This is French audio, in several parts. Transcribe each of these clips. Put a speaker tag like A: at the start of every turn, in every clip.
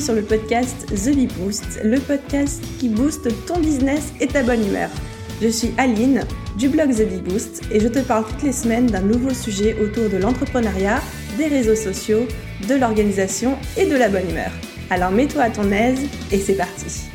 A: Sur le podcast The Bee Boost, le podcast qui booste ton business et ta bonne humeur. Je suis Aline du blog The Bee Boost et je te parle toutes les semaines d'un nouveau sujet autour de l'entrepreneuriat, des réseaux sociaux, de l'organisation et de la bonne humeur. Alors mets-toi à ton aise et c'est parti.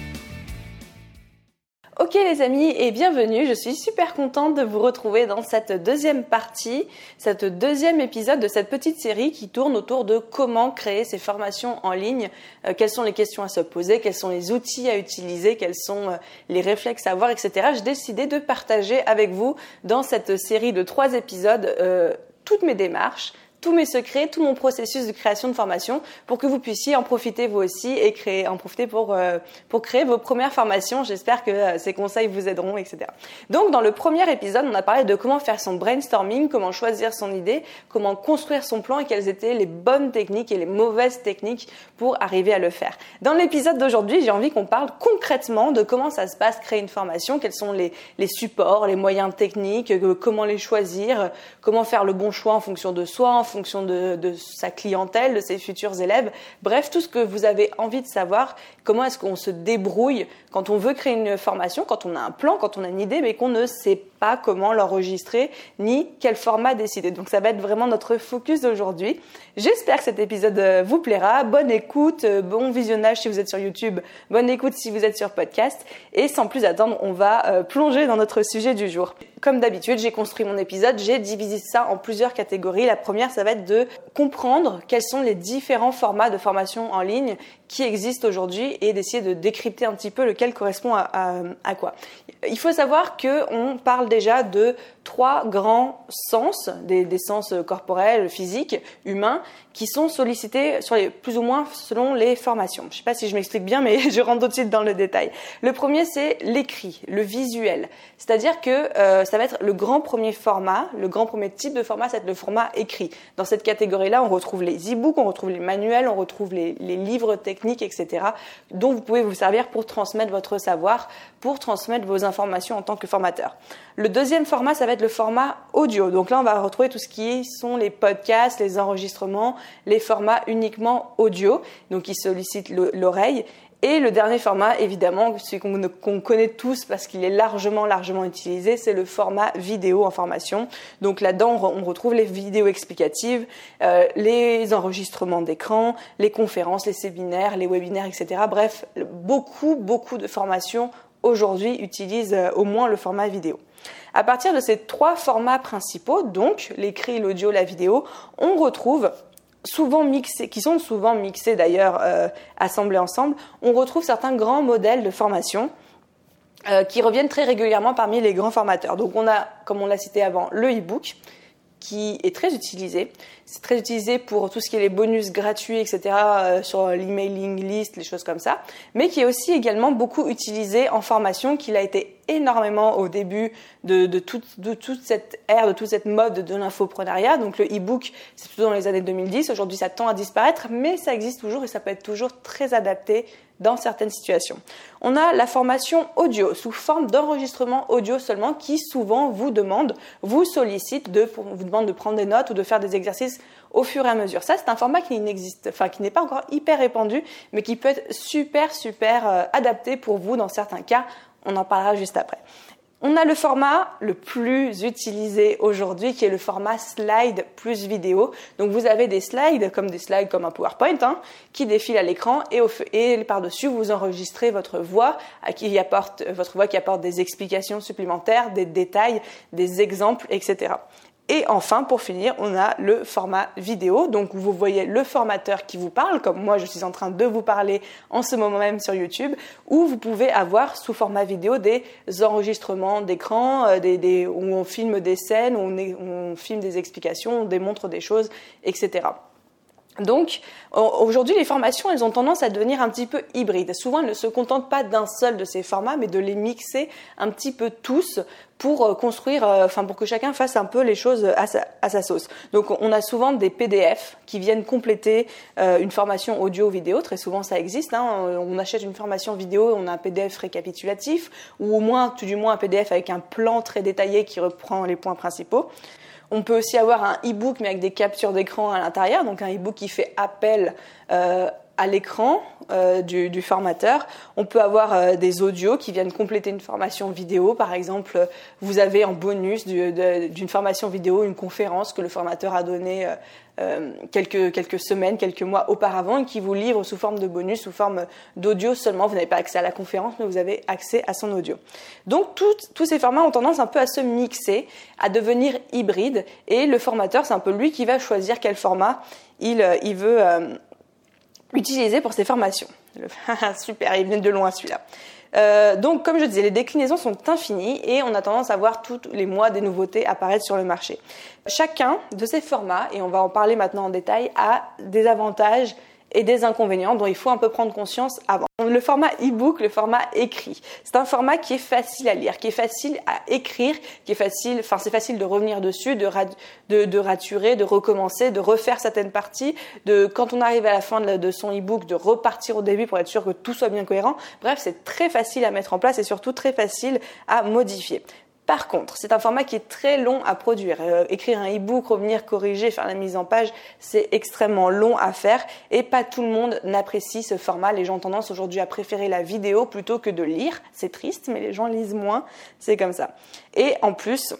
A: Les amis et bienvenue, je suis super contente de vous retrouver dans cette deuxième partie, cette deuxième épisode de cette petite série qui tourne autour de comment créer ces formations en ligne, euh, quelles sont les questions à se poser, quels sont les outils à utiliser, quels sont euh, les réflexes à avoir, etc. J'ai décidé de partager avec vous dans cette série de trois épisodes euh, toutes mes démarches, tous mes secrets, tout mon processus de création de formation pour que vous puissiez en profiter vous aussi et créer, en profiter pour, euh, pour créer vos premières formations. J'espère que euh, ces conseils vous aideront, etc. Donc, dans le premier épisode, on a parlé de comment faire son brainstorming, comment choisir son idée, comment construire son plan et quelles étaient les bonnes techniques et les mauvaises techniques pour arriver à le faire. Dans l'épisode d'aujourd'hui, j'ai envie qu'on parle concrètement de comment ça se passe créer une formation, quels sont les, les supports, les moyens techniques, euh, comment les choisir, comment faire le bon choix en fonction de soi, en fonction de, de, sa clientèle, de ses futurs élèves. Bref, tout ce que vous avez envie de savoir, comment est-ce qu'on se débrouille quand on veut créer une formation, quand on a un plan, quand on a une idée, mais qu'on ne sait pas comment l'enregistrer, ni quel format décider. Donc ça va être vraiment notre focus d'aujourd'hui. J'espère que cet épisode euh, vous plaira. Bonne écoute, euh, bon visionnage si vous êtes sur YouTube, bonne écoute si vous êtes sur podcast. Et sans plus attendre, on va euh, plonger dans notre sujet du jour. Comme d'habitude, j'ai construit mon épisode, j'ai divisé ça en plusieurs catégories. La première, ça va être de comprendre quels sont les différents formats de formation en ligne qui existent aujourd'hui et d'essayer de décrypter un petit peu lequel correspond à, quoi. Il faut savoir qu'on parle déjà de trois grands sens, des, sens corporels, physiques, humains, qui sont sollicités plus ou moins selon les formations. Je ne sais pas si je m'explique bien, mais je rentre tout de suite dans le détail. Le premier, c'est l'écrit, le visuel. C'est-à-dire que euh, ça va être le grand premier format, le grand premier type de format, c'est le format écrit. Dans cette catégorie-là, on retrouve les e-books, on retrouve les manuels, on retrouve les, les livres techniques, etc., dont vous pouvez vous servir pour transmettre votre savoir, pour transmettre vos informations en tant que formateur. Le deuxième format, ça va être le format audio. Donc là, on va retrouver tout ce qui sont les podcasts, les enregistrements, les formats uniquement audio, donc qui sollicitent l'oreille. Et le dernier format, évidemment, celui qu'on connaît tous parce qu'il est largement, largement utilisé, c'est le format vidéo en formation. Donc là-dedans, on retrouve les vidéos explicatives, euh, les enregistrements d'écran, les conférences, les séminaires, les webinaires, etc. Bref, beaucoup, beaucoup de formations aujourd'hui utilisent euh, au moins le format vidéo. À partir de ces trois formats principaux, donc l'écrit, l'audio, la vidéo, on retrouve souvent mixés, qui sont souvent mixés d'ailleurs, euh, assemblés ensemble, on retrouve certains grands modèles de formation euh, qui reviennent très régulièrement parmi les grands formateurs. Donc on a, comme on l'a cité avant, le e-book qui est très utilisé. C'est très utilisé pour tout ce qui est les bonus gratuits, etc., euh, sur l'emailing list, les choses comme ça, mais qui est aussi également beaucoup utilisé en formation, qu'il a été énormément au début de, de, toute, de toute cette ère, de toute cette mode de l'infoprenariat. Donc le e-book, c'est plutôt dans les années 2010. Aujourd'hui, ça tend à disparaître, mais ça existe toujours et ça peut être toujours très adapté dans certaines situations. On a la formation audio sous forme d'enregistrement audio seulement qui souvent vous demande, vous sollicite de, vous demande de prendre des notes ou de faire des exercices au fur et à mesure. Ça, c'est un format qui n'existe, enfin qui n'est pas encore hyper répandu, mais qui peut être super super euh, adapté pour vous dans certains cas. On en parlera juste après. On a le format le plus utilisé aujourd'hui qui est le format slide plus vidéo. Donc vous avez des slides comme des slides comme un PowerPoint hein, qui défilent à l'écran et, par-dessus vous enregistrez votre voix qui apporte votre voix qui apporte des explications supplémentaires, des détails, des exemples, etc. Et enfin, pour finir, on a le format vidéo. Donc, vous voyez le formateur qui vous parle, comme moi je suis en train de vous parler en ce moment même sur YouTube, où vous pouvez avoir sous format vidéo des enregistrements d'écran, euh, où on filme des scènes, où on filme des explications, on démontre des choses, etc. Donc, aujourd'hui, les formations, elles ont tendance à devenir un petit peu hybrides. Souvent, elles ne se contentent pas d'un seul de ces formats, mais de les mixer un petit peu tous pour euh, construire, euh, enfin, pour que chacun fasse un peu les choses à sa, à sa sauce. Donc, on a souvent des PDF qui viennent compléter euh, une formation audio-vidéo. Très souvent, ça existe. Hein. On achète une formation vidéo, on a un PDF récapitulatif, ou au moins, tout du moins, un PDF avec un plan très détaillé qui reprend les points principaux. On peut aussi avoir un e-book mais avec des captures d'écran à l'intérieur, donc un e-book qui fait appel euh, à l'écran euh, du, formateur. On peut avoir euh, des audios qui viennent compléter une formation vidéo. Par exemple, vous avez en bonus d'une formation vidéo une conférence que le formateur a donnée euh, quelques, quelques semaines, quelques mois auparavant et qui vous livre sous forme de bonus, sous forme d'audio seulement. Vous n'avez pas accès à la conférence, mais vous avez accès à son audio. Donc tous ces formats ont tendance un peu à se mixer, à devenir hybrides. Et le formateur, c'est un peu lui qui va choisir quel format il, il veut utilisé pour ces formations. Super, il vient de loin celui-là. Euh, donc, comme je disais, les déclinaisons sont infinies et on a tendance à voir tous les mois des nouveautés apparaître sur le marché. Chacun de ces formats, et on va en parler maintenant en détail, a des avantages et des inconvénients dont il faut un peu prendre conscience avant. Le format e-book, le format écrit, c'est un format qui est facile à lire, qui est facile à écrire, qui est facile, enfin c'est facile de revenir dessus, de, de, raturer, de recommencer, de refaire certaines parties, de quand on arrive à la fin de, de son e-book, de repartir au début pour être sûr que tout soit bien cohérent. Bref, c'est très facile à mettre en place et surtout très facile à modifier. Par contre, c'est un format qui est très long à produire. Euh, écrire un e-book, revenir corriger, faire la mise en page, c'est extrêmement long à faire et pas tout le monde n'apprécie ce format. Les gens ont tendance aujourd'hui à préférer la vidéo plutôt que de lire. C'est triste, mais les gens lisent moins. C'est comme ça. Et en plus,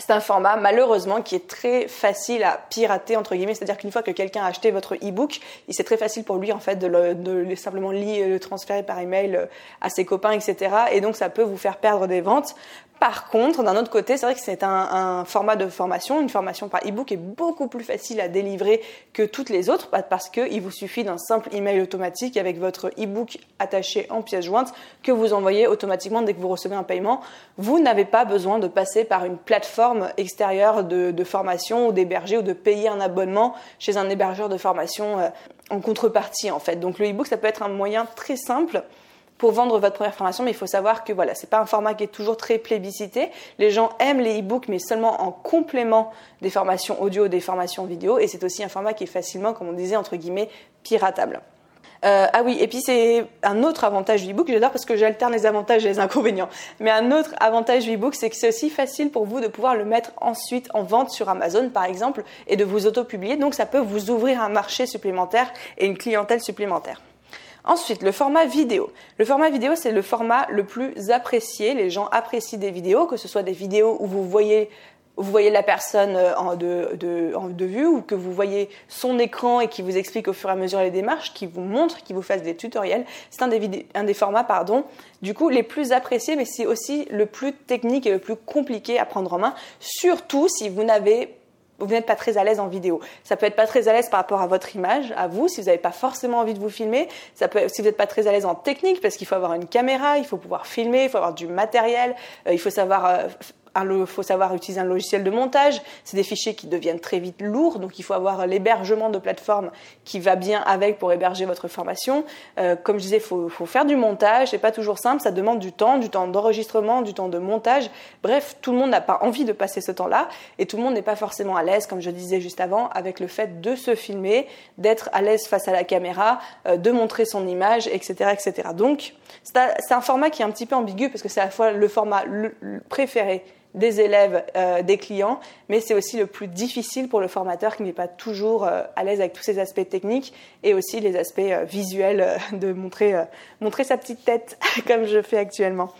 A: c'est un format malheureusement qui est très facile à pirater entre guillemets, c'est-à-dire qu'une fois que quelqu'un a acheté votre e-book, c'est très facile pour lui en fait de le, simplement lire, le transférer par email euh, à ses copains, etc. Et donc ça peut vous faire perdre des ventes. Par contre, d'un autre côté, c'est vrai que c'est un, format de formation, une formation par e-book est beaucoup plus facile à délivrer que toutes les autres parce qu'il vous suffit d'un simple email automatique avec votre e-book attaché en pièce jointe que vous envoyez automatiquement dès que vous recevez un paiement. Vous n'avez pas besoin de passer par une plateforme extérieure de, formation ou d'héberger ou de payer un abonnement chez un hébergeur de formation euh, en contrepartie en fait. Donc le e-book, ça peut être un moyen très simple pour vendre votre première formation, mais il faut savoir que voilà, c'est pas un format qui est toujours très plébiscité. Les gens aiment les e-books, mais seulement en complément des formations audio, des formations vidéo, et c'est aussi un format qui est facilement, comme on disait entre guillemets, piratable. Euh, ah oui, et puis c'est un autre avantage du e-book, j'adore parce que j'alterne les avantages et les inconvénients. Mais un autre avantage du e-book, c'est que c'est aussi facile pour vous de pouvoir le mettre ensuite en vente sur Amazon, par exemple, et de vous auto-publier. Donc ça peut vous ouvrir un marché supplémentaire et une clientèle supplémentaire. Ensuite, le format vidéo. Le format vidéo, c'est le format le plus apprécié. Les gens apprécient des vidéos, que ce soit des vidéos où vous voyez la personne euh, en de, vue ou que vous voyez son écran et qui vous explique au fur et à mesure les démarches, qui vous montre, qui vous fasse des tutoriels. C'est un des, formats, pardon, du coup, les plus appréciés, mais c'est aussi le plus technique et le plus compliqué à prendre en main, surtout si vous n'avez vous n'êtes pas très à l'aise en vidéo. Ça peut être pas très à l'aise par rapport à votre image, à vous, si vous n'avez pas forcément envie de vous filmer. Ça peut, si vous n'êtes pas très à l'aise en technique, parce qu'il faut avoir une caméra, il faut pouvoir filmer, il faut avoir du matériel, euh, il faut savoir euh, il faut savoir utiliser un logiciel de montage. C'est des fichiers qui deviennent très vite lourds, donc il faut avoir l'hébergement de plateforme qui va bien avec pour héberger votre formation. Euh, comme je disais, il faut, faut, faire du montage. C'est pas toujours simple, ça demande du temps, du temps d'enregistrement, du temps de montage. Bref, tout le monde n'a pas envie de passer ce temps-là, et tout le monde n'est pas forcément à l'aise, comme je disais juste avant, avec le fait de se filmer, d'être à l'aise face à la caméra, euh, de montrer son image, etc., etc. Donc, c'est un format qui est un petit peu ambigu parce que c'est à la fois le format préféré des élèves, euh, des clients, mais c'est aussi le plus difficile pour le formateur qui n'est pas toujours euh, à l'aise avec tous ces aspects techniques et aussi les aspects euh, visuels de montrer, montrer sa petite tête comme je fais actuellement.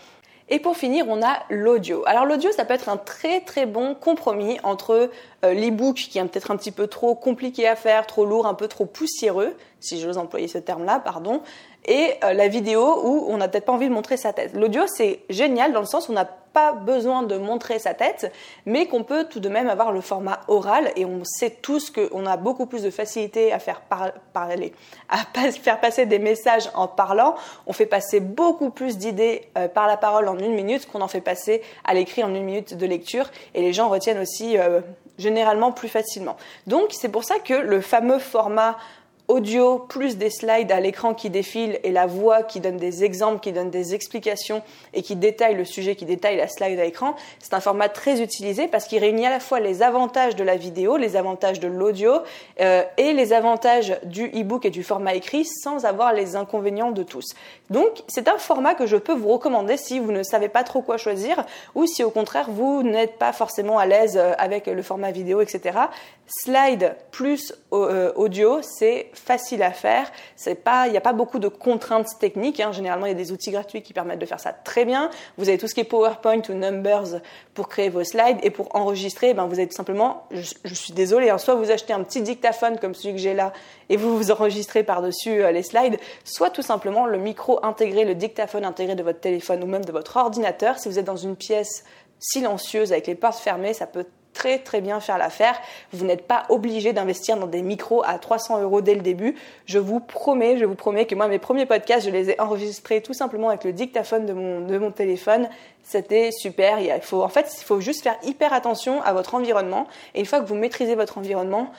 A: Et pour finir, on a l'audio. Alors l'audio, ça peut être un très très bon compromis entre l'e-book qui est peut-être un petit peu trop compliqué à faire, trop lourd, un peu trop poussiéreux, si j'ose employer ce terme-là, pardon, et la vidéo où on n'a peut-être pas envie de montrer sa tête. L'audio, c'est génial dans le sens où on a pas besoin de montrer sa tête, mais qu'on peut tout de même avoir le format oral et on sait tous qu'on a beaucoup plus de facilité à faire parler, à faire passer des messages en parlant. On fait passer beaucoup plus d'idées euh, par la parole en une minute qu'on en fait passer à l'écrit en une minute de lecture et les gens retiennent aussi euh, généralement plus facilement. Donc c'est pour ça que le fameux format audio plus des slides à l'écran qui défilent et la voix qui donne des exemples, qui donne des explications et qui détaille le sujet, qui détaille la slide à l'écran, c'est un format très utilisé parce qu'il réunit à la fois les avantages de la vidéo, les avantages de l'audio euh, et les avantages du e-book et du format écrit sans avoir les inconvénients de tous. Donc c'est un format que je peux vous recommander si vous ne savez pas trop quoi choisir ou si au contraire vous n'êtes pas forcément à l'aise euh, avec le format vidéo, etc Slide plus euh, audio, c'est facile à faire. C'est pas, il n'y a pas beaucoup de contraintes techniques. Hein. Généralement, il y a des outils gratuits qui permettent de faire ça très bien. Vous avez tout ce qui est PowerPoint ou Numbers pour créer vos slides et pour enregistrer, ben vous avez tout simplement, je, suis désolée, hein, soit vous achetez un petit dictaphone comme celui que j'ai là et vous vous enregistrez par-dessus euh, les slides, soit tout simplement le micro intégré, le dictaphone intégré de votre téléphone ou même de votre ordinateur. Si vous êtes dans une pièce silencieuse avec les portes fermées, ça peut très très bien faire l'affaire. Vous n'êtes pas obligé d'investir dans des micros à 300 euros dès le début. Je vous promets, je vous promets que moi mes premiers podcasts, je les ai enregistrés tout simplement avec le dictaphone de mon, de mon téléphone. C'était super. Il faut, en fait, il faut juste faire hyper attention à votre environnement. Et une fois que vous maîtrisez votre environnement,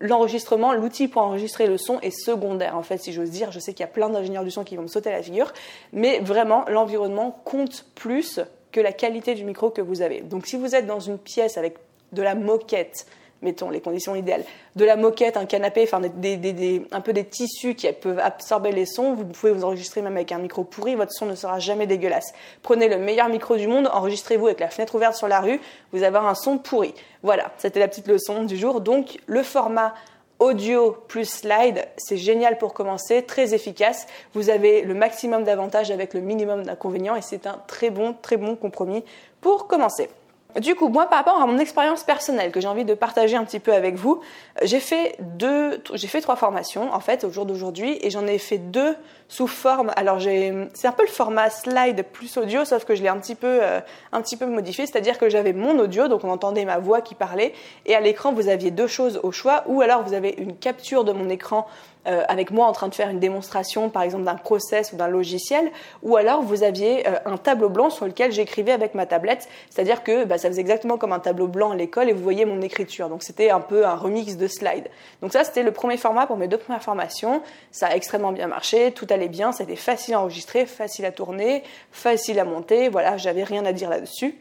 A: l'enregistrement, l'outil pour enregistrer le son est secondaire, en fait, si j'ose dire. Je sais qu'il y a plein d'ingénieurs du son qui vont me sauter à la figure, mais vraiment, l'environnement compte plus que la qualité du micro que vous avez. Donc, si vous êtes dans une pièce avec de la moquette, mettons les conditions idéales, de la moquette, un canapé, enfin un peu des tissus qui peuvent absorber les sons. Vous pouvez vous enregistrer même avec un micro pourri, votre son ne sera jamais dégueulasse. Prenez le meilleur micro du monde, enregistrez-vous avec la fenêtre ouverte sur la rue, vous avez un son pourri. Voilà, c'était la petite leçon du jour. Donc le format audio plus slide, c'est génial pour commencer, très efficace. Vous avez le maximum d'avantages avec le minimum d'inconvénients et c'est un très bon, très bon compromis pour commencer. Du coup, moi, par rapport à mon expérience personnelle que j'ai envie de partager un petit peu avec vous, j'ai fait deux, j'ai fait trois formations en fait au jour d'aujourd'hui et j'en ai fait deux sous forme. Alors c'est un peu le format slide plus audio, sauf que je l'ai un petit peu, euh, un petit peu modifié. C'est-à-dire que j'avais mon audio, donc on entendait ma voix qui parlait, et à l'écran vous aviez deux choses au choix, ou alors vous avez une capture de mon écran euh, avec moi en train de faire une démonstration, par exemple d'un process ou d'un logiciel, ou alors vous aviez euh, un tableau blanc sur lequel j'écrivais avec ma tablette, c'est-à-dire que bah, ça faisait exactement comme un tableau blanc à l'école et vous voyez mon écriture. Donc c'était un peu un remix de slide. Donc ça c'était le premier format pour mes deux premières formations. Ça a extrêmement bien marché, tout allait bien, c'était facile à enregistrer, facile à tourner, facile à monter. Voilà, j'avais rien à dire là-dessus.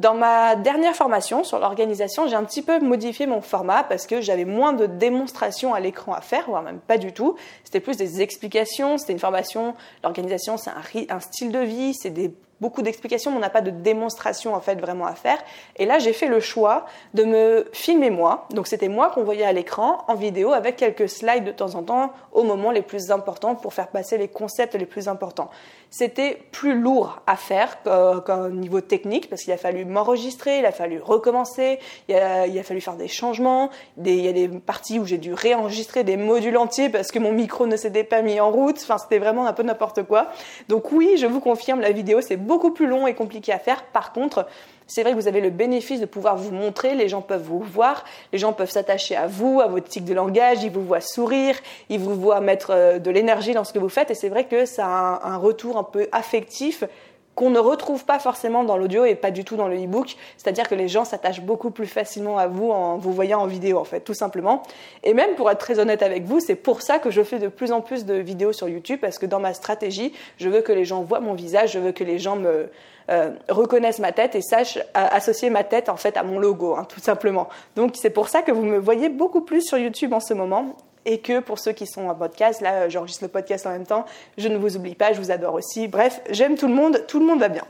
A: Dans ma dernière formation sur l'organisation, j'ai un petit peu modifié mon format parce que j'avais moins de démonstrations à l'écran à faire, voire même pas du tout. C'était plus des explications, c'était une formation. L'organisation, c'est un, un style de vie, c'est des beaucoup d'explications, mais on n'a pas de démonstration en fait vraiment à faire. Et là, j'ai fait le choix de me filmer moi. Donc c'était moi qu'on voyait à l'écran en vidéo avec quelques slides de temps en temps au moment les plus importants pour faire passer les concepts les plus importants. C'était plus lourd à faire qu'au niveau technique parce qu'il a fallu m'enregistrer, il a fallu recommencer, il a, fallu faire des changements. Il y a des parties où j'ai dû réenregistrer des modules entiers parce que mon micro ne s'était pas mis en route. Enfin, c'était vraiment un peu n'importe quoi. Donc oui, je vous confirme, la vidéo c'est beaucoup plus long et compliqué à faire. Par contre, c'est vrai que vous avez le bénéfice de pouvoir vous montrer, les gens peuvent vous voir, les gens peuvent s'attacher à vous, à votre tic de langage, ils vous voient sourire, ils vous voient mettre euh, de l'énergie dans ce que vous faites. Et c'est vrai que ça a un, retour un peu affectif qu'on ne retrouve pas forcément dans l'audio et pas du tout dans le e-book. C'est-à-dire que les gens s'attachent beaucoup plus facilement à vous en vous voyant en vidéo, en fait, tout simplement. Et même pour être très honnête avec vous, c'est pour ça que je fais de plus en plus de vidéos sur YouTube, parce que dans ma stratégie, je veux que les gens voient mon visage, je veux que les gens me, euh, reconnaissent ma tête et sachent associer ma tête en fait à mon logo, hein, tout simplement. Donc c'est pour ça que vous me voyez beaucoup plus sur YouTube en ce moment et que pour ceux qui sont en podcast, là j'enregistre le podcast en même temps, je ne vous oublie pas, je vous adore aussi. Bref, j'aime tout le monde, tout le monde va bien.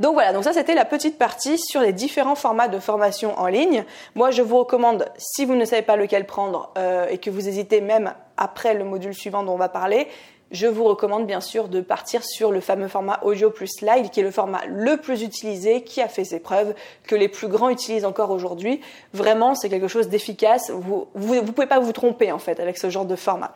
A: Donc voilà, donc ça c'était la petite partie sur les différents formats de formation en ligne. Moi je vous recommande, si vous ne savez pas lequel prendre euh, et que vous hésitez même après le module suivant dont on va parler, je vous recommande bien sûr de partir sur le fameux format audio plus slide, qui est le format le plus utilisé, qui a fait ses preuves, que les plus grands utilisent encore aujourd'hui. Vraiment, c'est quelque chose d'efficace. Vous, vous, pouvez pas vous tromper en fait avec ce genre de format.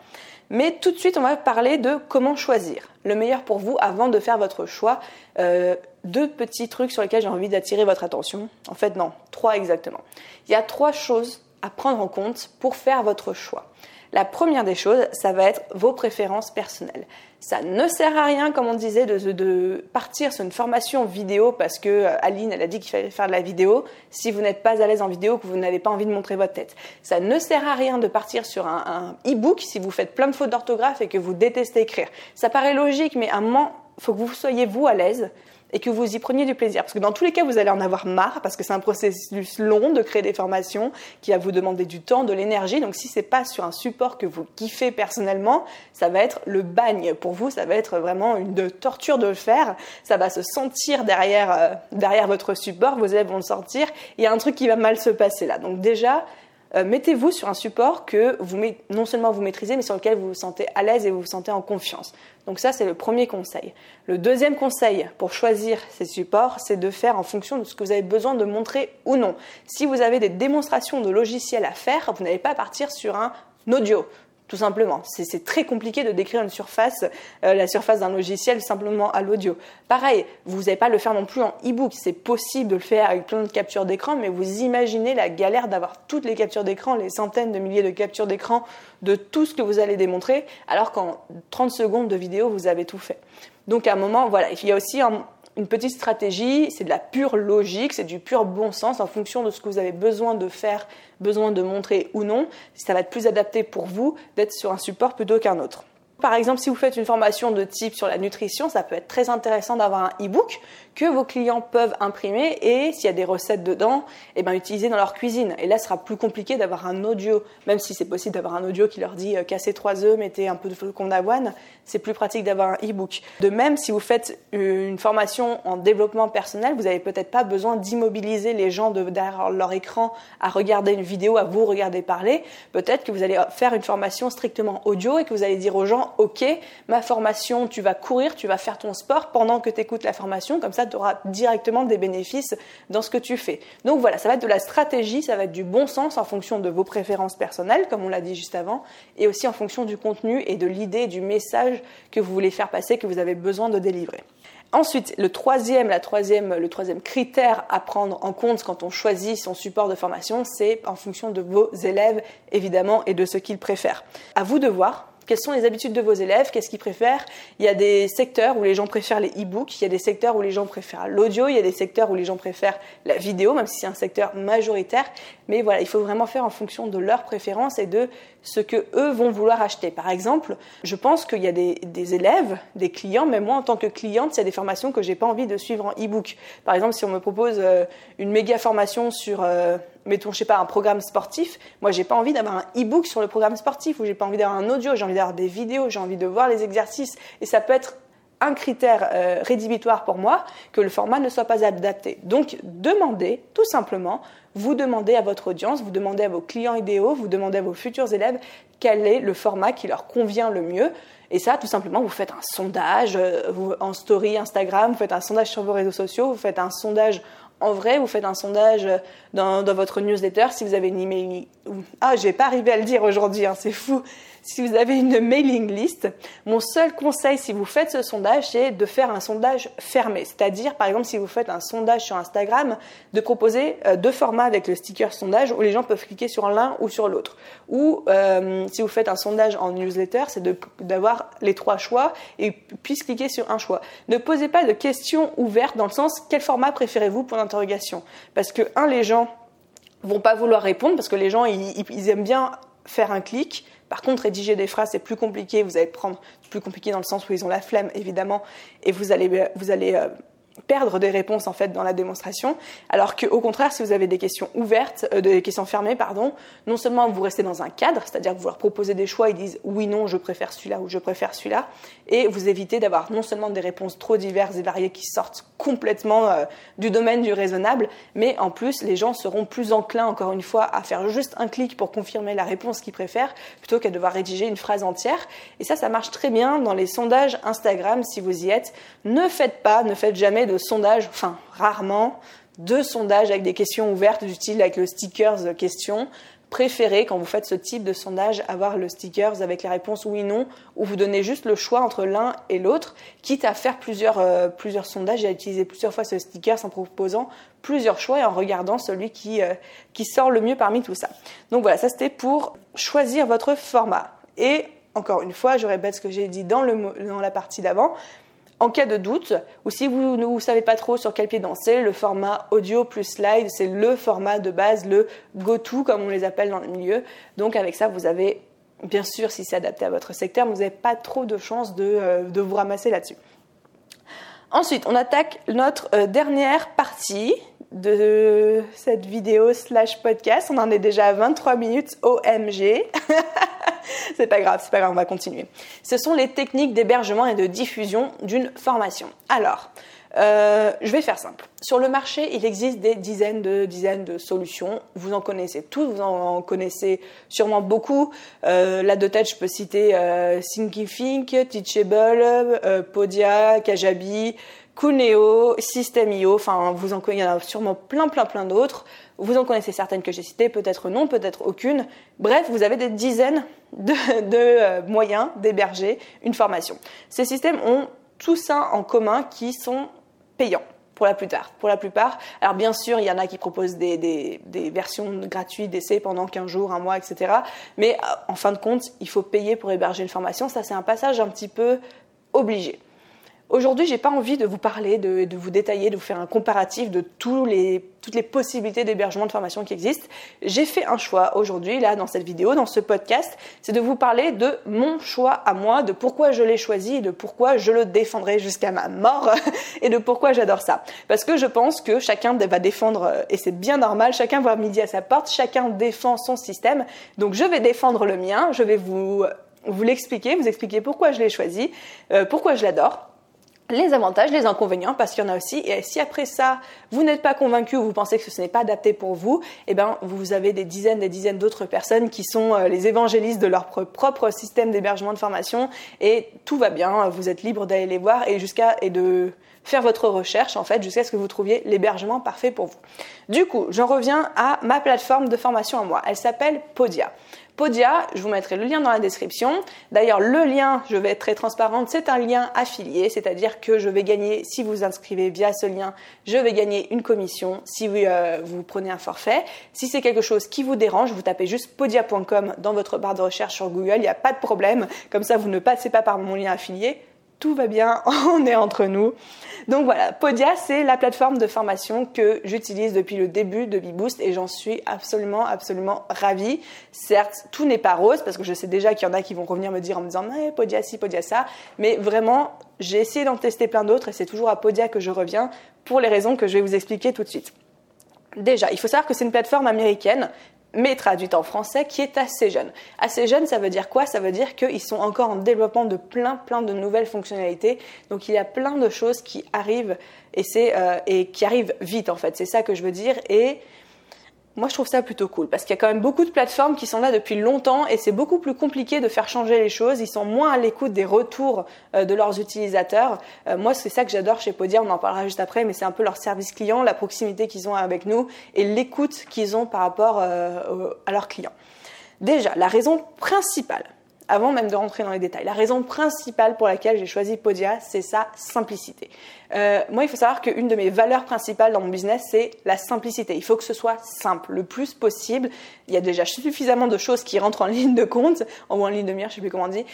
A: Mais tout de suite, on va parler de comment choisir le meilleur pour vous avant de faire votre choix. Euh, deux petits trucs sur lesquels j'ai envie d'attirer votre attention. En fait, non, trois exactement. Il y a trois choses à prendre en compte pour faire votre choix. La première des choses, ça va être vos préférences personnelles. Ça ne sert à rien, comme on disait, de, partir sur une formation vidéo parce que euh, Aline, elle a dit qu'il fallait faire de la vidéo si vous n'êtes pas à l'aise en vidéo, que vous n'avez pas envie de montrer votre tête. Ça ne sert à rien de partir sur un, e-book si vous faites plein de fautes d'orthographe et que vous détestez écrire. Ça paraît logique, mais à un moment, faut que vous soyez vous à l'aise et que vous y preniez du plaisir. Parce que dans tous les cas, vous allez en avoir marre parce que c'est un processus long de créer des formations qui va vous demander du temps, de l'énergie. Donc si c'est pas sur un support que vous kiffez personnellement, ça va être le bagne pour vous. Ça va être vraiment une torture de le faire. Ça va se sentir derrière, euh, derrière votre support. Vos élèves vont le sortir. Il y a un truc qui va mal se passer là. Donc déjà, euh, mettez-vous sur un support que vous, non seulement vous maîtrisez, mais sur lequel vous vous sentez à l'aise et vous vous sentez en confiance. Donc ça, c'est le premier conseil. Le deuxième conseil pour choisir ces supports, c'est de faire en fonction de ce que vous avez besoin de montrer ou non. Si vous avez des démonstrations de logiciels à faire, vous n'allez pas partir sur un audio tout simplement. C'est très compliqué de décrire une surface, euh, la surface d'un logiciel simplement à l'audio. Pareil, vous n'allez pas le faire non plus en e-book. C'est possible de le faire avec plein de captures d'écran, mais vous imaginez la galère d'avoir toutes les captures d'écran, les centaines de milliers de captures d'écran de tout ce que vous allez démontrer, alors qu'en 30 secondes de vidéo, vous avez tout fait. Donc à un moment, voilà, il y a aussi un, une petite stratégie, c'est de la pure logique, c'est du pur bon sens en fonction de ce que vous avez besoin de faire, besoin de montrer ou non. Ça va être plus adapté pour vous d'être sur un support plutôt qu'un autre. Par exemple, si vous faites une formation de type sur la nutrition, ça peut être très intéressant d'avoir un e-book que vos clients peuvent imprimer et s'il y a des recettes dedans, eh ben, utiliser dans leur cuisine. Et là, ce sera plus compliqué d'avoir un audio, même si c'est possible d'avoir un audio qui leur dit euh, cassez trois œufs, mettez un peu de flocons d'avoine, c'est plus pratique d'avoir un e-book. De même, si vous faites une formation en développement personnel, vous n'avez peut-être pas besoin d'immobiliser les gens derrière leur écran à regarder une vidéo, à vous regarder parler. Peut-être que vous allez faire une formation strictement audio et que vous allez dire aux gens, OK, ma formation, tu vas courir, tu vas faire ton sport pendant que tu écoutes la formation, comme ça tu auras directement des bénéfices dans ce que tu fais. Donc voilà, ça va être de la stratégie, ça va être du bon sens en fonction de vos préférences personnelles, comme on l'a dit juste avant, et aussi en fonction du contenu et de l'idée, du message que vous voulez faire passer, que vous avez besoin de délivrer. Ensuite, le troisième, la troisième, le troisième critère à prendre en compte quand on choisit son support de formation, c'est en fonction de vos élèves, évidemment, et de ce qu'ils préfèrent. À vous de voir quelles sont les habitudes de vos élèves, qu'est-ce qu'ils préfèrent. Il y a des secteurs où les gens préfèrent les e-books, il y a des secteurs où les gens préfèrent l'audio, il y a des secteurs où les gens préfèrent la vidéo, même si c'est un secteur majoritaire. Mais voilà, il faut vraiment faire en fonction de leurs préférences et de ce que eux vont vouloir acheter. Par exemple, je pense qu'il y a des, élèves, des clients, même moi en tant que cliente, il y a des formations que j'ai pas envie de suivre en e-book. Par exemple, si on me propose euh, une méga formation sur euh, mettons, je sais pas, un programme sportif, moi, j'ai pas envie d'avoir un e-book sur le programme sportif ou j'ai pas envie d'avoir un audio, j'ai envie d'avoir des vidéos, j'ai envie de voir les exercices. Et ça peut être un critère euh, rédhibitoire pour moi que le format ne soit pas adapté. Donc, demandez, tout simplement, vous demandez à votre audience, vous demandez à vos clients idéaux, vous demandez à vos futurs élèves quel est le format qui leur convient le mieux. Et ça, tout simplement, vous faites un sondage euh, en story Instagram, vous faites un sondage sur vos réseaux sociaux, vous faites un sondage en vrai, vous faites un sondage dans, votre newsletter si vous avez une email. Ah, j'ai pas arrivé à le dire aujourd'hui, hein, c'est fou si vous avez une mailing list, mon seul conseil si vous faites ce sondage, c'est de faire un sondage fermé. C'est-à-dire, par exemple, si vous faites un sondage sur Instagram, de proposer euh, deux formats avec le sticker sondage où les gens peuvent cliquer sur l'un ou sur l'autre. Ou euh, si vous faites un sondage en newsletter, c'est d'avoir les trois choix et puisse cliquer sur un choix. Ne posez pas de questions ouvertes dans le sens quel format préférez-vous pour l'interrogation Parce que, un, les gens vont pas vouloir répondre parce que les gens ils aiment bien faire un clic par contre, rédiger des phrases, c'est plus compliqué. Vous allez prendre plus compliqué dans le sens où ils ont la flemme, évidemment, et vous allez, vous allez euh, perdre des réponses en fait dans la démonstration, alors qu'au contraire, si vous avez des questions ouvertes, euh, des questions fermées, pardon, non seulement vous restez dans un cadre, c'est-à-dire que vous leur proposez des choix, ils disent oui, non, je préfère celui-là ou je préfère celui-là, et vous évitez d'avoir non seulement des réponses trop diverses et variées qui sortent complètement euh, du domaine du raisonnable, mais en plus les gens seront plus enclins encore une fois à faire juste un clic pour confirmer la réponse qu'ils préfèrent plutôt qu'à devoir rédiger une phrase entière. Et ça, ça marche très bien dans les sondages Instagram si vous y êtes. Ne faites pas, ne faites jamais de sondages, enfin rarement, de sondages avec des questions ouvertes du style avec le stickers question. Préférez, quand vous faites ce type de sondage, avoir le stickers avec les réponses oui, non, ou vous donnez juste le choix entre l'un et l'autre, quitte à faire plusieurs, euh, plusieurs sondages et à utiliser plusieurs fois ce sticker en proposant plusieurs choix et en regardant celui qui, euh, qui sort le mieux parmi tout ça. Donc voilà, ça c'était pour choisir votre format. Et encore une fois, je répète ce que j'ai dit dans, le, dans la partie d'avant, en cas de doute, ou si vous ne savez pas trop sur quel pied danser, le format audio plus slide, c'est le format de base, le go-to comme on les appelle dans le milieu. Donc avec ça, vous avez, bien sûr, si c'est adapté à votre secteur, vous n'avez pas trop de chances de, euh, de vous ramasser là-dessus. Ensuite, on attaque notre euh, dernière partie de cette vidéo slash podcast. On en est déjà à 23 minutes OMG. c'est pas grave, c'est pas grave, on va continuer. Ce sont les techniques d'hébergement et de diffusion d'une formation. Alors, Euh, je vais faire simple. Sur le marché, il existe des dizaines de dizaines de solutions. Vous en connaissez toutes, vous en connaissez sûrement beaucoup. Euh, là de tête, je peux citer euh, Thinkific, Teachable, euh, Podia, Kajabi, Kuneo, System.io. Enfin, vous en connaissez, il y en a sûrement plein, plein, plein d'autres. Vous en connaissez certaines que j'ai citées, peut-être non, peut-être aucune. Bref, vous avez des dizaines de, euh, moyens d'héberger une formation. Ces systèmes ont tout ça en commun qui sont payants pour la plupart. Pour la plupart. Alors bien sûr, il y en a qui proposent des, des, des versions gratuites d'essai pendant 15 jours, un mois, etc. Mais euh, en fin de compte, il faut payer pour héberger une formation. Ça, c'est un passage un petit peu obligé. Aujourd'hui, j'ai pas envie de vous parler, de, de, vous détailler, de vous faire un comparatif de tous les, toutes les possibilités d'hébergement de formation qui existent. J'ai fait un choix aujourd'hui, là, dans cette vidéo, dans ce podcast, c'est de vous parler de mon choix à moi, de pourquoi je l'ai choisi, de pourquoi je le défendrai jusqu'à ma mort et de pourquoi j'adore ça. Parce que je pense que chacun va défendre, et c'est bien normal, chacun voit midi à sa porte, chacun défend son système. Donc je vais défendre le mien, je vais vous, vous l'expliquer, vous expliquer pourquoi je l'ai choisi, euh, pourquoi je l'adore les avantages, les inconvénients, parce qu'il y en a aussi. Et si après ça, vous n'êtes pas convaincu ou vous pensez que ce n'est pas adapté pour vous, eh ben, vous avez des dizaines, des dizaines d'autres personnes qui sont euh, les évangélistes de leur propre système d'hébergement de formation et tout va bien. Vous êtes libre d'aller les voir et jusqu'à, et de faire votre recherche, en fait, jusqu'à ce que vous trouviez l'hébergement parfait pour vous. Du coup, j'en reviens à ma plateforme de formation à moi. Elle s'appelle Podia. Podia, je vous mettrai le lien dans la description. D'ailleurs, le lien, je vais être très transparente, c'est un lien affilié, c'est-à-dire que je vais gagner, si vous inscrivez via ce lien, je vais gagner une commission si vous, euh, vous prenez un forfait. Si c'est quelque chose qui vous dérange, vous tapez juste podia.com dans votre barre de recherche sur Google, il n'y a pas de problème. Comme ça, vous ne passez pas par mon lien affilié tout va bien, on est entre nous. Donc voilà, Podia, c'est la plateforme de formation que j'utilise depuis le début de BeBoost et j'en suis absolument, absolument ravie. Certes, tout n'est pas rose parce que je sais déjà qu'il y en a qui vont revenir me dire en me disant, mais Podia ci, Podia ça. Mais vraiment, j'ai essayé d'en tester plein d'autres et c'est toujours à Podia que je reviens pour les raisons que je vais vous expliquer tout de suite. Déjà, il faut savoir que c'est une plateforme américaine mais traduite en français, qui est assez jeune. Assez jeune, ça veut dire quoi? Ça veut dire qu'ils sont encore en développement de plein, plein de nouvelles fonctionnalités. Donc il y a plein de choses qui arrivent et, euh, et qui arrivent vite en fait. C'est ça que je veux dire. Et moi, je trouve ça plutôt cool parce qu'il y a quand même beaucoup de plateformes qui sont là depuis longtemps et c'est beaucoup plus compliqué de faire changer les choses. Ils sont moins à l'écoute des retours euh, de leurs utilisateurs. Euh, moi, c'est ça que j'adore chez Podia. On en parlera juste après, mais c'est un peu leur service client, la proximité qu'ils ont avec nous et l'écoute qu'ils ont par rapport euh, à leurs clients. Déjà, la raison principale avant même de rentrer dans les détails. La raison principale pour laquelle j'ai choisi Podia, c'est sa simplicité. Euh, moi, il faut savoir qu'une de mes valeurs principales dans mon business, c'est la simplicité. Il faut que ce soit simple, le plus possible. Il y a déjà suffisamment de choses qui rentrent en ligne de compte, ou en ligne de mire, je sais plus comment on dit.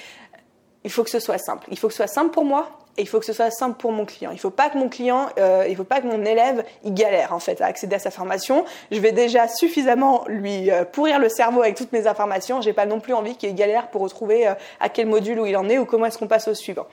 A: Il faut que ce soit simple. Il faut que ce soit simple pour moi, et il faut que ce soit simple pour mon client. Il faut pas que mon client, euh, il faut pas que mon élève, il galère en fait à accéder à sa formation. Je vais déjà suffisamment lui euh, pourrir le cerveau avec toutes mes informations. J'ai pas non plus envie qu'il galère pour retrouver euh, à quel module où il en est ou comment est-ce qu'on passe au suivant.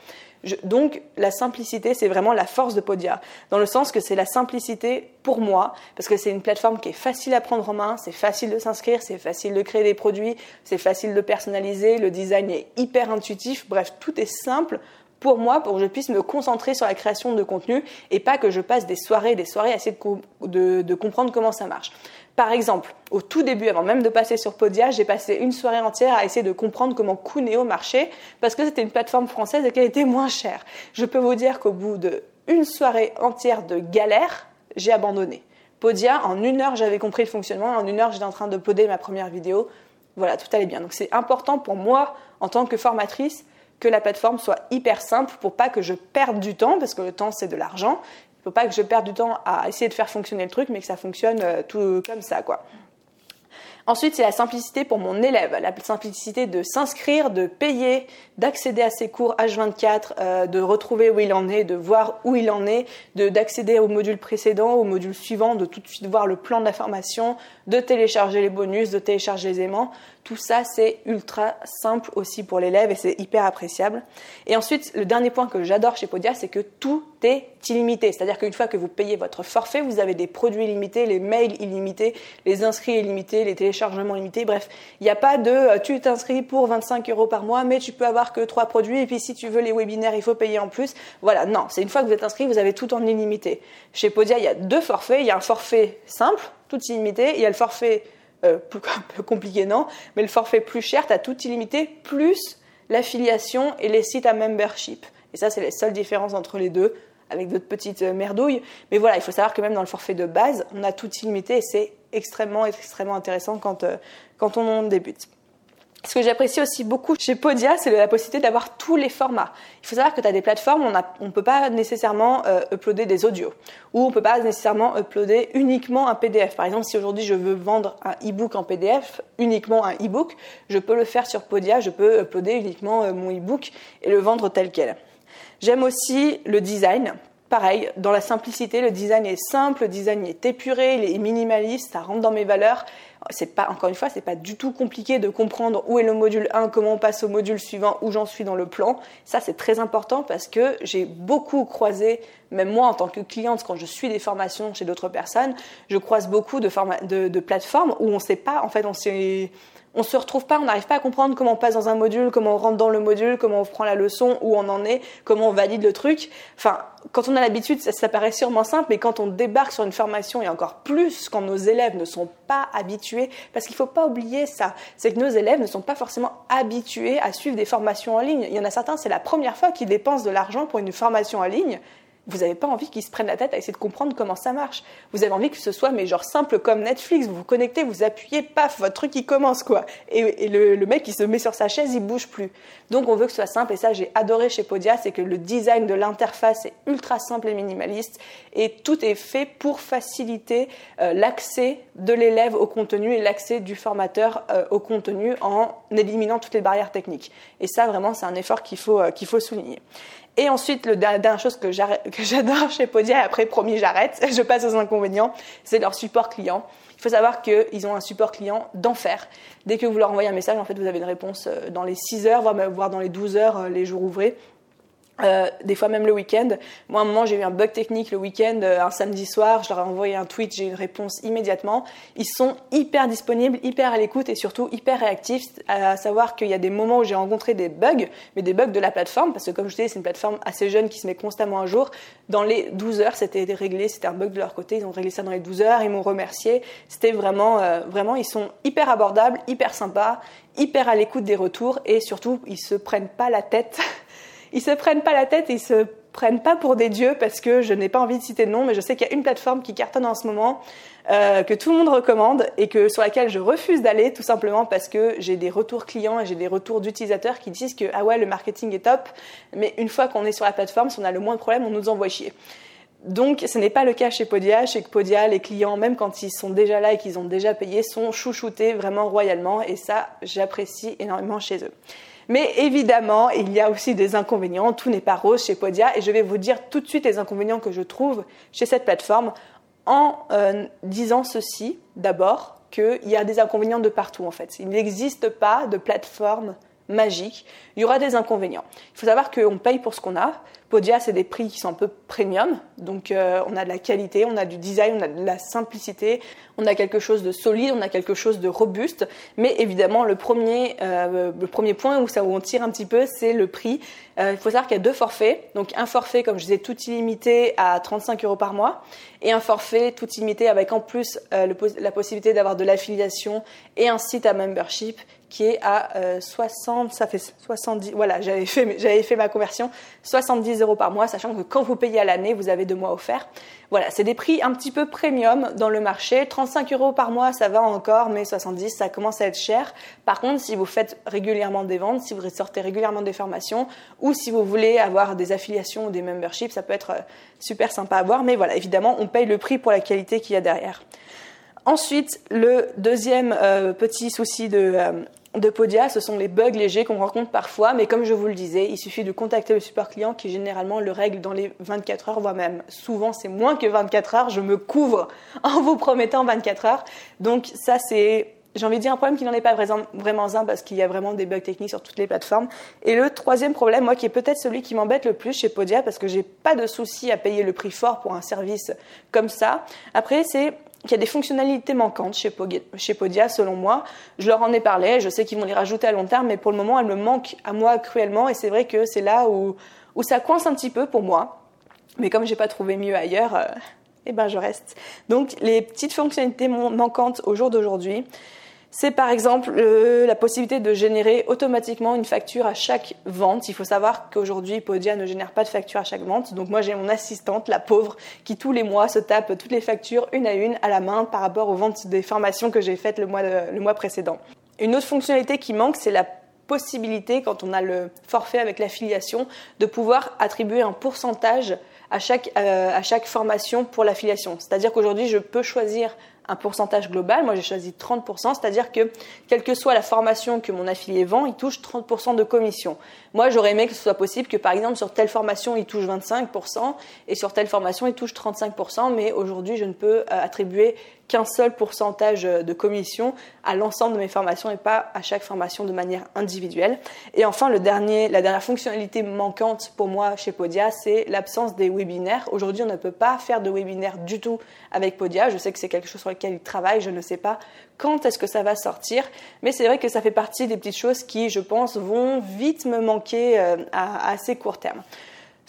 A: Donc la simplicité, c'est vraiment la force de Podia, dans le sens que c'est la simplicité pour moi, parce que c'est une plateforme qui est facile à prendre en main, c'est facile de s'inscrire, c'est facile de créer des produits, c'est facile de personnaliser, le design est hyper intuitif, bref, tout est simple pour moi, pour que je puisse me concentrer sur la création de contenu et pas que je passe des soirées des soirées à essayer de, comprendre comment ça marche. Par exemple, au tout début, avant même de passer sur Podia, j'ai passé une soirée entière à essayer de comprendre comment Cuneo marchait parce que c'était une plateforme française et qu'elle était moins chère. Je peux vous dire qu'au bout d'une soirée entière de galère, j'ai abandonné. Podia, en une heure, j'avais compris le fonctionnement. En une heure, j'étais en train de poder ma première vidéo. Voilà, tout allait bien. Donc c'est important pour moi, en tant que formatrice, que la plateforme soit hyper simple pour pas que je perde du temps, parce que le temps c'est de l'argent. Il faut pas que je perde du temps à essayer de faire fonctionner le truc, mais que ça fonctionne euh, tout comme ça, quoi. Ensuite, c'est la simplicité pour mon élève, la simplicité de s'inscrire, de payer, d'accéder à ses cours H24, euh, de retrouver où il en est, de voir où il en est, d'accéder au module précédent, au module suivant, de tout de suite voir le plan de la formation, de télécharger les bonus, de télécharger les aimants. Tout ça, c'est ultra simple aussi pour l'élève et c'est hyper appréciable. Et ensuite, le dernier point que j'adore chez Podia, c'est que tout est illimité. C'est-à-dire qu'une fois que vous payez votre forfait, vous avez des produits illimités, les mails illimités, les inscrits illimités, les téléchargements illimités. Bref, il n'y a pas de euh, tu t'inscris pour 25 euros par mois, mais tu peux avoir que trois produits. Et puis si tu veux les webinaires, il faut payer en plus. Voilà, non, c'est une fois que vous êtes inscrit, vous avez tout en illimité. Chez Podia, il y a deux forfaits. Il y a un forfait simple, tout illimité. Il y a le forfait euh, un peu compliqué, non, mais le forfait plus cher, tu as tout illimité, plus l'affiliation et les sites à membership. Et ça, c'est les seules différences entre les deux avec d'autres petites euh, merdouilles. Mais voilà, il faut savoir que même dans le forfait de base, on a tout illimité et c'est extrêmement, extrêmement intéressant quand, euh, quand on débute. Ce que j'apprécie aussi beaucoup chez Podia, c'est la possibilité d'avoir tous les formats. Il faut savoir que tu as des plateformes, on ne peut pas nécessairement euh, uploader des audios, ou on ne peut pas nécessairement uploader uniquement un PDF. Par exemple, si aujourd'hui je veux vendre un e-book en PDF, uniquement un e-book, je peux le faire sur Podia, je peux uploader uniquement mon e-book et le vendre tel quel. J'aime aussi le design. Pareil, dans la simplicité, le design est simple, le design est épuré, il est minimaliste, ça rentre dans mes valeurs. C'est pas, encore une fois, c'est pas du tout compliqué de comprendre où est le module 1, comment on passe au module suivant, où j'en suis dans le plan. Ça, c'est très important parce que j'ai beaucoup croisé, même moi en tant que cliente, quand je suis des formations chez d'autres personnes, je croise beaucoup de, de, de plateformes où on sait pas, en fait, on sait, on se retrouve pas, on n'arrive pas à comprendre comment on passe dans un module, comment on rentre dans le module, comment on prend la leçon, où on en est, comment on valide le truc. Enfin, quand on a l'habitude, ça, paraît sûrement simple, mais quand on débarque sur une formation et encore plus quand nos élèves ne sont pas habitués, parce qu'il faut pas oublier ça, c'est que nos élèves ne sont pas forcément habitués à suivre des formations en ligne. Il y en a certains, c'est la première fois qu'ils dépensent de l'argent pour une formation en ligne vous n'avez pas envie qu'ils se prennent la tête à essayer de comprendre comment ça marche. Vous avez envie que ce soit mais genre simple comme Netflix. Vous vous connectez, vous appuyez, paf, votre truc il commence quoi. Et, le, mec il se met sur sa chaise, il bouge plus. Donc on veut que ce soit simple et ça j'ai adoré chez Podia, c'est que le design de l'interface est ultra simple et minimaliste et tout est fait pour faciliter euh, l'accès de l'élève au contenu et l'accès du formateur euh, au contenu en éliminant toutes les barrières techniques. Et ça vraiment c'est un effort qu'il faut, euh, qu'il faut souligner. Et ensuite, la dernière chose que j'adore chez Podia, après, promis, j'arrête, je passe aux inconvénients, c'est leur support client. Il faut savoir qu'ils ont un support client d'enfer. Dès que vous leur envoyez un message, en fait, vous avez une réponse euh, dans les 6 heures, voire dans les 12 heures, euh, les jours ouvrés. Euh, des fois même le week-end. Moi, à un moment, j'ai eu un bug technique le week-end, euh, un samedi soir, je leur ai envoyé un tweet, j'ai eu une réponse immédiatement. Ils sont hyper disponibles, hyper à l'écoute et surtout hyper réactifs, à savoir qu'il y a des moments où j'ai rencontré des bugs, mais des bugs de la plateforme, parce que comme je disais, c'est une plateforme assez jeune qui se met constamment à jour. Dans les 12 heures, c'était réglé, c'était un bug de leur côté, ils ont réglé ça dans les 12 heures, ils m'ont remercié. C'était vraiment, euh, vraiment, ils sont hyper abordables, hyper sympas, hyper à l'écoute des retours et surtout, ils se prennent pas la tête ils se prennent pas la tête et ils se prennent pas pour des dieux parce que je n'ai pas envie de citer de nom, mais je sais qu'il y a une plateforme qui cartonne en ce moment, euh, que tout le monde recommande et que sur laquelle je refuse d'aller tout simplement parce que j'ai des retours clients et j'ai des retours d'utilisateurs qui disent que ah ouais le marketing est top, mais une fois qu'on est sur la plateforme, si on a le moins de problèmes, on nous envoie chier. Donc, ce n'est pas le cas chez Podia. Chez Podia, les clients, même quand ils sont déjà là et qu'ils ont déjà payé, sont chouchoutés vraiment royalement. Et ça, j'apprécie énormément chez eux. Mais évidemment, il y a aussi des inconvénients. Tout n'est pas rose chez Podia. Et je vais vous dire tout de suite les inconvénients que je trouve chez cette plateforme en euh, disant ceci d'abord qu'il y a des inconvénients de partout en fait. Il n'existe pas de plateforme magique. Il y aura des inconvénients. Il faut savoir qu'on paye pour ce qu'on a. Podia, c'est des prix qui sont un peu premium. Donc, euh, on a de la qualité, on a du design, on a de la simplicité, on a quelque chose de solide, on a quelque chose de robuste. Mais évidemment, le premier, euh, le premier point où, ça, où on tire un petit peu, c'est le prix. Euh, il faut savoir qu'il y a deux forfaits. Donc, un forfait, comme je disais, tout illimité à 35 euros par mois. Et un forfait tout illimité avec en plus la possibilité d'avoir de l'affiliation et un site à membership qui est à 60, ça fait 70, voilà, j'avais fait, fait ma conversion, 70 par mois, sachant que quand vous payez à l'année, vous avez deux mois offerts. Voilà, c'est des prix un petit peu premium dans le marché. 35 euros par mois, ça va encore, mais 70, ça commence à être cher. Par contre, si vous faites régulièrement des ventes, si vous sortez régulièrement des formations, ou si vous voulez avoir des affiliations ou des memberships, ça peut être euh, super sympa à voir. Mais voilà, évidemment, on paye le prix pour la qualité qu'il y a derrière. Ensuite, le deuxième euh, petit souci de, euh, de Podia, ce sont les bugs légers qu'on rencontre parfois, mais comme je vous le disais, il suffit de contacter le support client qui généralement le règle dans les 24 heures, voire même souvent c'est moins que 24 heures, je me couvre en vous promettant 24 heures. Donc ça c'est j'ai envie de dire un problème qui n'en est pas vraiment un parce qu'il y a vraiment des bugs techniques sur toutes les plateformes. Et le troisième problème, moi, qui est peut-être celui qui m'embête le plus chez Podia parce que j'ai pas de souci à payer le prix fort pour un service comme ça. Après, c'est qu'il y a des fonctionnalités manquantes chez, Podia, selon moi. Je leur en ai parlé, je sais qu'ils vont les rajouter à long terme, mais pour le moment, elles me manquent à moi cruellement et c'est vrai que c'est là où, où ça coince un petit peu pour moi. Mais comme j'ai pas trouvé mieux ailleurs, euh, eh ben je reste. Donc les petites fonctionnalités manquantes au jour d'aujourd'hui, c'est par exemple euh, la possibilité de générer automatiquement une facture à chaque vente. Il faut savoir qu'aujourd'hui, Podia ne génère pas de facture à chaque vente. Donc moi, j'ai mon assistante, la pauvre, qui tous les mois se tape toutes les factures une à une à la main par rapport aux ventes des formations que j'ai faites le mois, précédent. Une autre fonctionnalité qui manque, c'est la possibilité, quand on a le forfait avec l'affiliation, de pouvoir attribuer un pourcentage à chaque, euh, à chaque formation pour l'affiliation. C'est-à-dire qu'aujourd'hui, je peux choisir un pourcentage global. Moi, j'ai choisi 30%, c'est-à-dire que quelle que soit la formation que mon affilié vend, il touche 30% de commission. Moi, j'aurais aimé que ce soit possible que, par exemple, sur telle formation, il touche 25% et sur telle formation, il touche 35%, mais aujourd'hui, je ne peux euh, attribuer qu'un seul pourcentage de commission à l'ensemble de mes formations et pas à chaque formation de manière individuelle. Et enfin, le dernier, la dernière fonctionnalité manquante pour moi chez Podia, c'est l'absence des webinaires. Aujourd'hui, on ne peut pas faire de webinaire du tout avec Podia. Je sais que c'est quelque chose sur lequel ils travaillent. Je ne sais pas quand est-ce que ça va sortir, mais c'est vrai que ça fait partie des petites choses qui, je pense, vont vite me manquer euh, à assez court terme.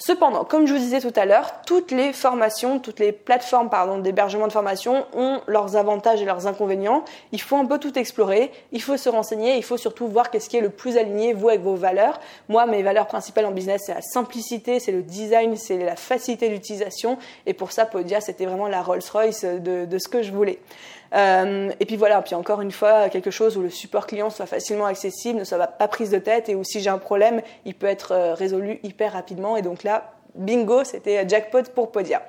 A: Cependant, comme je vous disais tout à l'heure, toutes les formations, toutes les plateformes d'hébergement de formation ont leurs avantages et leurs inconvénients. Il faut un peu tout explorer, il faut se renseigner, il faut surtout voir qu'est-ce qui est le plus aligné, vous, avec vos valeurs. Moi, mes valeurs principales en business, c'est la simplicité, c'est le design, c'est la facilité d'utilisation. Et pour ça, Podia, c'était vraiment la Rolls-Royce de, de ce que je voulais. Euh, et puis voilà, puis encore une fois, quelque chose où le support client soit facilement accessible, ne soit pas prise de tête et où si j'ai un problème, il peut être euh, résolu hyper rapidement. Et donc là, bingo, c'était jackpot pour Podia.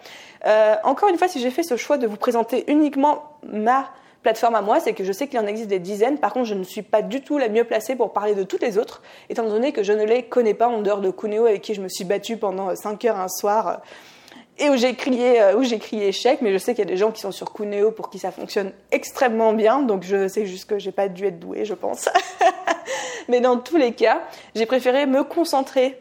A: Euh, encore une fois, si j'ai fait ce choix de vous présenter uniquement ma plateforme à moi, c'est que je sais qu'il en existe des dizaines. Par contre, je ne suis pas du tout la mieux placée pour parler de toutes les autres, étant donné que je ne les connais pas en dehors de Cuneo avec qui je me suis battue pendant 5 heures un soir et où j'ai crié, euh, où j'ai crié échec, mais je sais qu'il y a des gens qui sont sur Cuneo pour qui ça fonctionne extrêmement bien, donc je sais juste que j'ai pas dû être douée, je pense. mais dans tous les cas, j'ai préféré me concentrer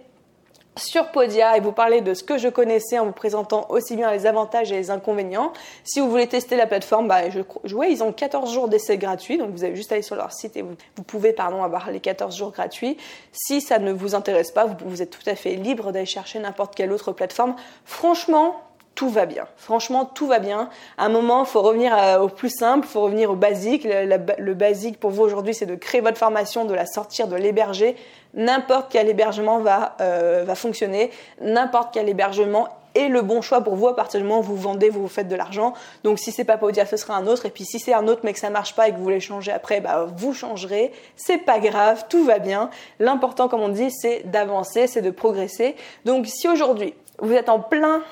A: sur Podia et vous parler de ce que je connaissais en vous présentant aussi bien les avantages et les inconvénients. Si vous voulez tester la plateforme, bah, je, je ils ont 14 jours d'essai gratuit, donc vous avez juste à aller sur leur site et vous, pouvez pardon, avoir les 14 jours gratuits. Si ça ne vous intéresse pas, vous êtes tout à fait libre d'aller chercher n'importe quelle autre plateforme. Franchement, tout va bien. Franchement, tout va bien. À un moment, faut revenir au plus simple, faut revenir au basique. Le, basique pour vous aujourd'hui, c'est de créer votre formation, de la sortir, de l'héberger. N'importe quel hébergement va, euh, va fonctionner. N'importe quel hébergement est le bon choix pour vous à partir du moment où vous vendez, vous, vous faites de l'argent. Donc si c'est pas Podia, ce sera un autre. Et puis si c'est un autre mais que ça marche pas et que vous voulez changer après, bah, vous changerez. C'est pas grave, tout va bien. L'important, comme on dit, c'est d'avancer, c'est de progresser. Donc si aujourd'hui vous êtes en, plein,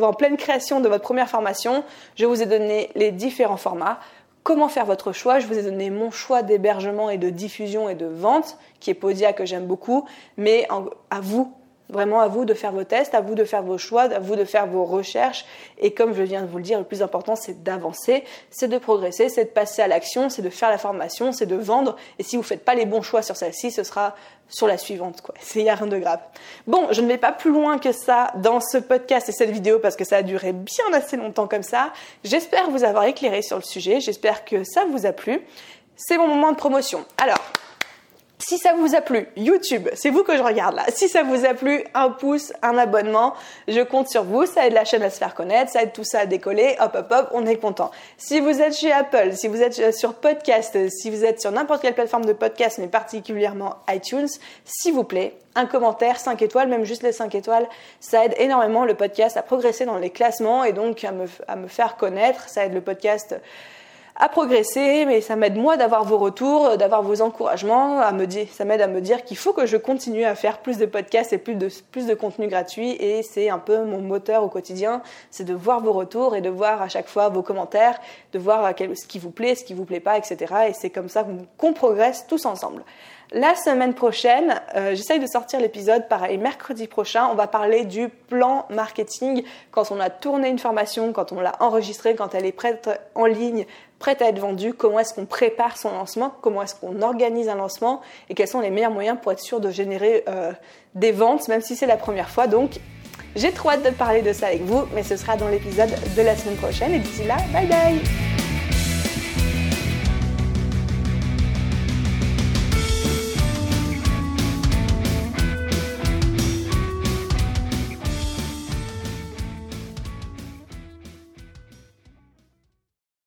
A: en pleine création de votre première formation, je vous ai donné les différents formats. Comment faire votre choix? Je vous ai donné mon choix d'hébergement et de diffusion et de vente, qui est Podia que j'aime beaucoup, mais à vous Vraiment à vous de faire vos tests, à vous de faire vos choix, à vous de faire vos recherches. Et comme je viens de vous le dire, le plus important, c'est d'avancer, c'est de progresser, c'est de passer à l'action, c'est de faire la formation, c'est de vendre. Et si vous ne faites pas les bons choix sur celle-ci, ce sera sur la suivante. Quoi. Il n'y a rien de grave. Bon, je ne vais pas plus loin que ça dans ce podcast et cette vidéo parce que ça a duré bien assez longtemps comme ça. J'espère vous avoir éclairé sur le sujet. J'espère que ça vous a plu. C'est mon moment de promotion. Alors, si ça vous a plu, YouTube, c'est vous que je regarde là. Si ça vous a plu, un pouce, un abonnement, je compte sur vous. Ça aide la chaîne à se faire connaître, ça aide tout ça à décoller. Hop, hop, hop, on est content. Si vous êtes chez Apple, si vous êtes sur podcast, si vous êtes sur n'importe quelle plateforme de podcast, mais particulièrement iTunes, s'il vous plaît, un commentaire, 5 étoiles, même juste les 5 étoiles, ça aide énormément le podcast à progresser dans les classements et donc à me, à me faire connaître. Ça aide le podcast à progresser, mais ça m'aide moi d'avoir vos retours, d'avoir vos encouragements, à me dire, ça m'aide à me dire qu'il faut que je continue à faire plus de podcasts et plus de, plus de contenu gratuit et c'est un peu mon moteur au quotidien, c'est de voir vos retours et de voir à chaque fois vos commentaires, de voir ce qui vous plaît, ce qui vous plaît pas, etc. Et c'est comme ça qu'on progresse tous ensemble. La semaine prochaine, euh, j'essaye de sortir l'épisode pareil mercredi prochain. On va parler du plan marketing quand on a tourné une formation, quand on l'a enregistrée, quand elle est prête en ligne prête à être vendue, comment est-ce qu'on prépare son lancement, comment est-ce qu'on organise un lancement et quels sont les meilleurs moyens pour être sûr de générer euh, des ventes, même si c'est la première fois. Donc, j'ai trop hâte de parler de ça avec vous, mais ce sera dans l'épisode de la semaine prochaine. Et d'ici là, bye bye